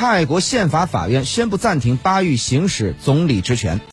泰国宪法法院宣布暂停巴育行使总理职权。